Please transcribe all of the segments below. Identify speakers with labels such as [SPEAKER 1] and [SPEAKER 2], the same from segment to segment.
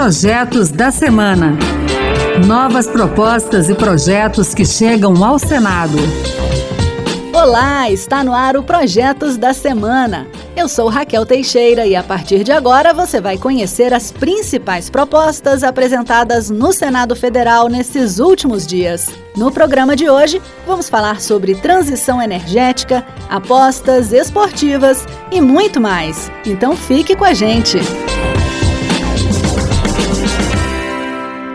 [SPEAKER 1] Projetos da Semana. Novas propostas e projetos que chegam ao Senado.
[SPEAKER 2] Olá, está no ar o Projetos da Semana. Eu sou Raquel Teixeira e a partir de agora você vai conhecer as principais propostas apresentadas no Senado Federal nesses últimos dias. No programa de hoje, vamos falar sobre transição energética, apostas esportivas e muito mais. Então fique com a gente.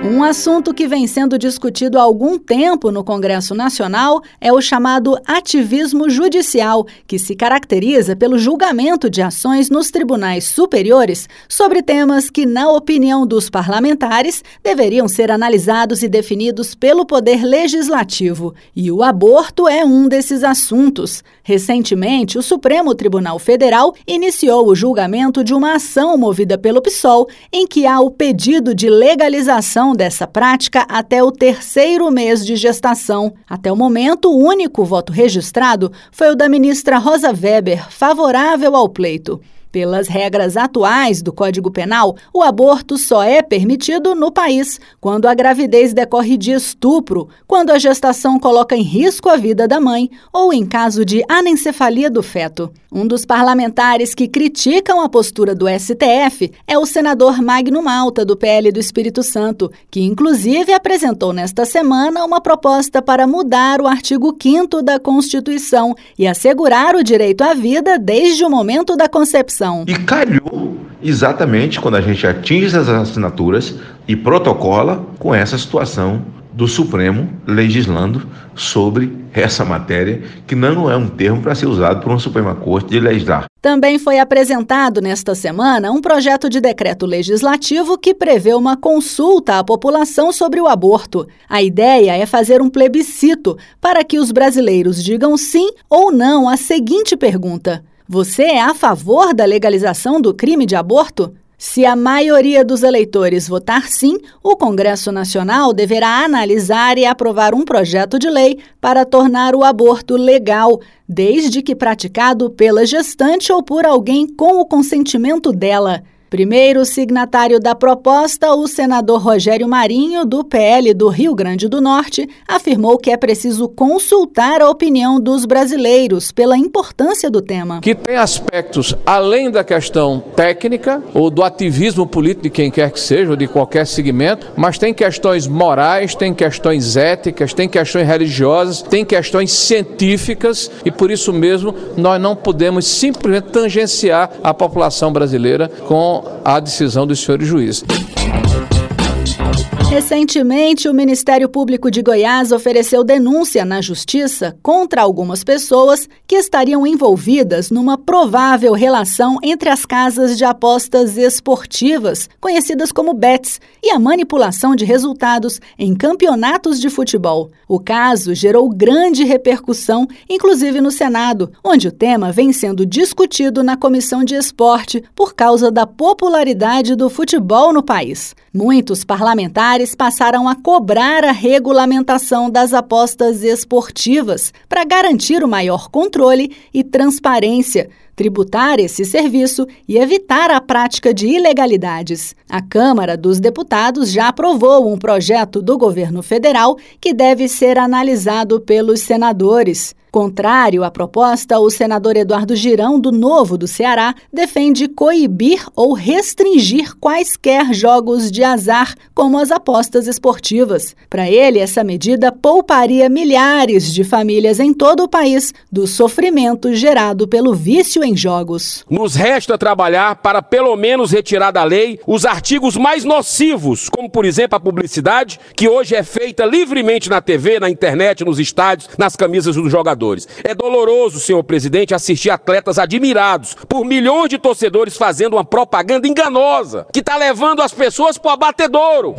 [SPEAKER 2] Um assunto que vem sendo discutido há algum tempo no Congresso Nacional é o chamado ativismo judicial, que se caracteriza pelo julgamento de ações nos tribunais superiores sobre temas que, na opinião dos parlamentares, deveriam ser analisados e definidos pelo Poder Legislativo. E o aborto é um desses assuntos. Recentemente, o Supremo Tribunal Federal iniciou o julgamento de uma ação movida pelo PSOL, em que há o pedido de legalização dessa prática até o terceiro mês de gestação. Até o momento, o único voto registrado foi o da ministra Rosa Weber, favorável ao pleito. Pelas regras atuais do Código Penal, o aborto só é permitido no país quando a gravidez decorre de estupro, quando a gestação coloca em risco a vida da mãe ou em caso de anencefalia do feto. Um dos parlamentares que criticam a postura do STF é o senador Magno Malta, do PL do Espírito Santo, que inclusive apresentou nesta semana uma proposta para mudar o artigo 5 da Constituição e assegurar o direito à vida desde o momento da concepção
[SPEAKER 3] e calhou exatamente quando a gente atinge essas assinaturas e protocola com essa situação do Supremo legislando sobre essa matéria, que não é um termo para ser usado por uma Suprema Corte de legislar.
[SPEAKER 2] Também foi apresentado nesta semana um projeto de decreto legislativo que prevê uma consulta à população sobre o aborto. A ideia é fazer um plebiscito para que os brasileiros digam sim ou não à seguinte pergunta: você é a favor da legalização do crime de aborto? Se a maioria dos eleitores votar sim, o Congresso Nacional deverá analisar e aprovar um projeto de lei para tornar o aborto legal, desde que praticado pela gestante ou por alguém com o consentimento dela. Primeiro signatário da proposta, o senador Rogério Marinho, do PL do Rio Grande do Norte, afirmou que é preciso consultar a opinião dos brasileiros pela importância do tema.
[SPEAKER 4] Que tem aspectos além da questão técnica ou do ativismo político de quem quer que seja, ou de qualquer segmento, mas tem questões morais, tem questões éticas, tem questões religiosas, tem questões científicas e por isso mesmo nós não podemos simplesmente tangenciar a população brasileira com a decisão dos senhores juízes.
[SPEAKER 2] Recentemente, o Ministério Público de Goiás ofereceu denúncia na Justiça contra algumas pessoas que estariam envolvidas numa provável relação entre as casas de apostas esportivas, conhecidas como bets, e a manipulação de resultados em campeonatos de futebol. O caso gerou grande repercussão, inclusive no Senado, onde o tema vem sendo discutido na Comissão de Esporte por causa da popularidade do futebol no país. Muitos parlamentares passaram a cobrar a regulamentação das apostas esportivas para garantir o maior controle e transparência, tributar esse serviço e evitar a prática de ilegalidades. A Câmara dos Deputados já aprovou um projeto do governo federal que deve ser analisado pelos senadores. Contrário à proposta, o senador Eduardo Girão, do Novo do Ceará, defende coibir ou restringir quaisquer jogos de azar, como as apostas esportivas. Para ele, essa medida pouparia milhares de famílias em todo o país do sofrimento gerado pelo vício em jogos.
[SPEAKER 5] Nos resta trabalhar para, pelo menos, retirar da lei os artigos mais nocivos, como, por exemplo, a publicidade, que hoje é feita livremente na TV, na internet, nos estádios, nas camisas dos jogadores. É doloroso, senhor presidente, assistir atletas admirados por milhões de torcedores fazendo uma propaganda enganosa que está levando as pessoas para o abatedouro.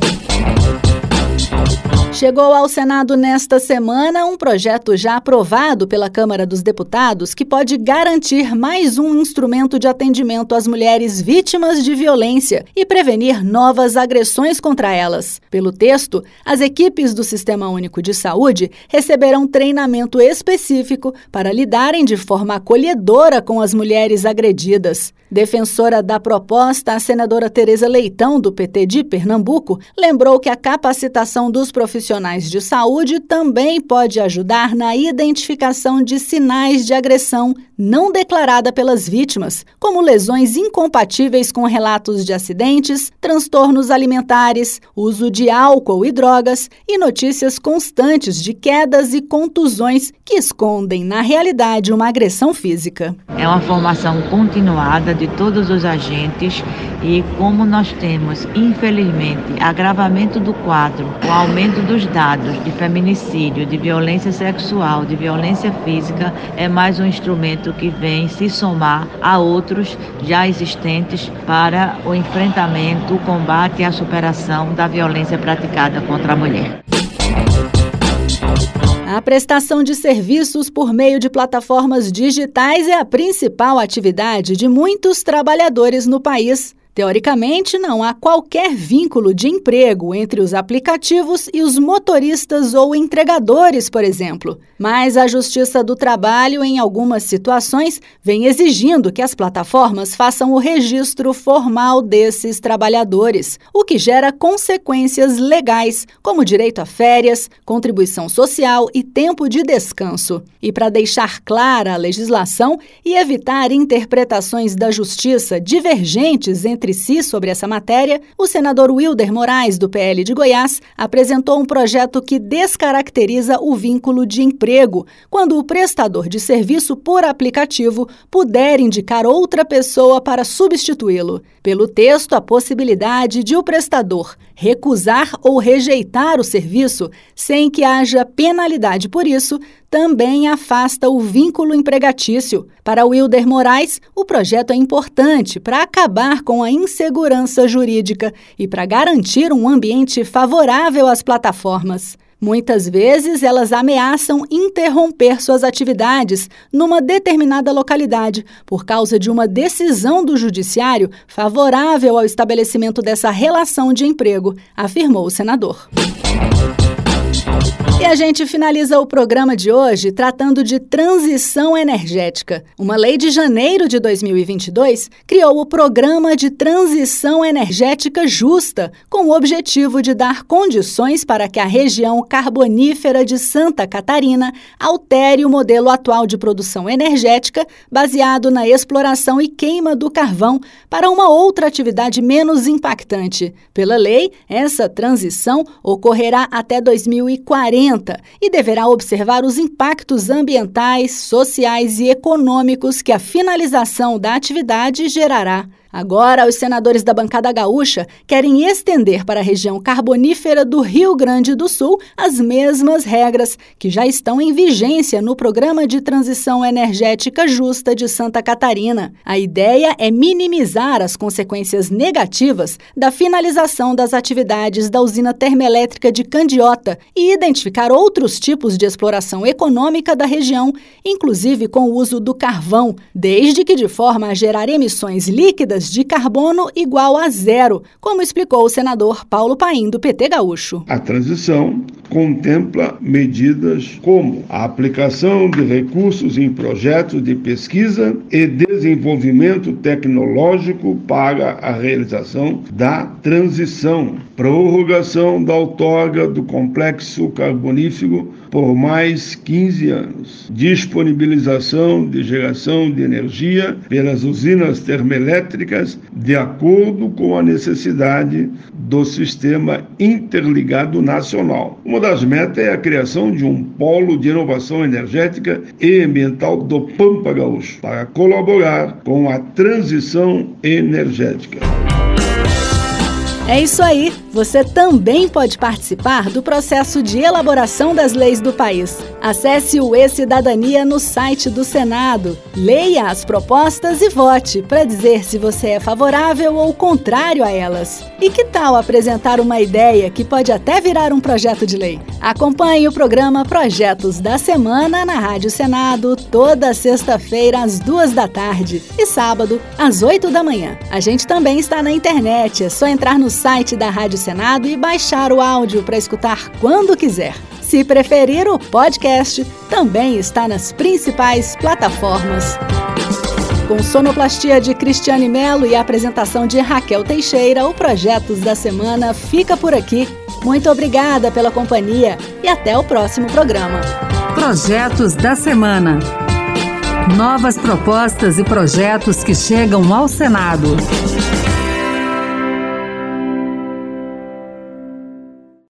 [SPEAKER 2] Chegou ao Senado nesta semana um projeto já aprovado pela Câmara dos Deputados que pode garantir mais um instrumento de atendimento às mulheres vítimas de violência e prevenir novas agressões contra elas. Pelo texto, as equipes do Sistema Único de Saúde receberão treinamento específico para lidarem de forma acolhedora com as mulheres agredidas. Defensora da proposta, a senadora Tereza Leitão, do PT de Pernambuco, lembrou que a capacitação dos profissionais de saúde também pode ajudar na identificação de sinais de agressão não declarada pelas vítimas, como lesões incompatíveis com relatos de acidentes, transtornos alimentares, uso de álcool e drogas e notícias constantes de quedas e contusões que escondem, na realidade, uma agressão física.
[SPEAKER 6] É uma formação continuada de todos os agentes e como nós temos, infelizmente, agravamento do quadro, o aumento dos dados de feminicídio, de violência sexual, de violência física, é mais um instrumento que vem se somar a outros já existentes para o enfrentamento, o combate e a superação da violência praticada contra a mulher.
[SPEAKER 2] A prestação de serviços por meio de plataformas digitais é a principal atividade de muitos trabalhadores no país. Teoricamente, não há qualquer vínculo de emprego entre os aplicativos e os motoristas ou entregadores, por exemplo. Mas a Justiça do Trabalho, em algumas situações, vem exigindo que as plataformas façam o registro formal desses trabalhadores, o que gera consequências legais, como direito a férias, contribuição social e tempo de descanso. E para deixar clara a legislação e evitar interpretações da Justiça divergentes entre entre si sobre essa matéria, o senador Wilder Moraes, do PL de Goiás, apresentou um projeto que descaracteriza o vínculo de emprego, quando o prestador de serviço por aplicativo puder indicar outra pessoa para substituí-lo. Pelo texto, a possibilidade de o prestador recusar ou rejeitar o serviço sem que haja penalidade por isso também afasta o vínculo empregatício. Para Wilder Moraes, o projeto é importante para acabar com a insegurança jurídica e para garantir um ambiente favorável às plataformas. Muitas vezes, elas ameaçam interromper suas atividades numa determinada localidade por causa de uma decisão do judiciário favorável ao estabelecimento dessa relação de emprego, afirmou o senador. E a gente finaliza o programa de hoje tratando de transição energética. Uma lei de janeiro de 2022 criou o Programa de Transição Energética Justa, com o objetivo de dar condições para que a região carbonífera de Santa Catarina altere o modelo atual de produção energética baseado na exploração e queima do carvão para uma outra atividade menos impactante. Pela lei, essa transição ocorrerá até 2040 e deverá observar os impactos ambientais, sociais e econômicos que a finalização da atividade gerará. Agora, os senadores da bancada gaúcha querem estender para a região carbonífera do Rio Grande do Sul as mesmas regras que já estão em vigência no Programa de Transição Energética Justa de Santa Catarina. A ideia é minimizar as consequências negativas da finalização das atividades da usina termoelétrica de Candiota e identificar outros tipos de exploração econômica da região, inclusive com o uso do carvão, desde que de forma a gerar emissões líquidas de carbono igual a zero, como explicou o senador Paulo Paim, do PT Gaúcho.
[SPEAKER 7] A transição contempla medidas como a aplicação de recursos em projetos de pesquisa e desenvolvimento tecnológico para a realização da transição, prorrogação da outorga do complexo carbonífero por mais 15 anos, disponibilização de geração de energia pelas usinas termoelétricas de acordo com a necessidade do sistema interligado nacional. Uma das metas é a criação de um polo de inovação energética e ambiental do Pampa Gaúcho para colaborar com a transição energética.
[SPEAKER 2] É isso aí! Você também pode participar do processo de elaboração das leis do país. Acesse o E-Cidadania no site do Senado. Leia as propostas e vote para dizer se você é favorável ou contrário a elas. E que tal apresentar uma ideia que pode até virar um projeto de lei? Acompanhe o programa Projetos da Semana na Rádio Senado toda sexta-feira às duas da tarde e sábado às oito da manhã. A gente também está na internet, é só entrar no site da Rádio Senado e baixar o áudio para escutar quando quiser. Se preferir, o podcast também está nas principais plataformas. Com sonoplastia de Cristiane Melo e apresentação de Raquel Teixeira, o Projetos da Semana fica por aqui. Muito obrigada pela companhia e até o próximo programa.
[SPEAKER 1] Projetos da Semana. Novas propostas e projetos que chegam ao Senado.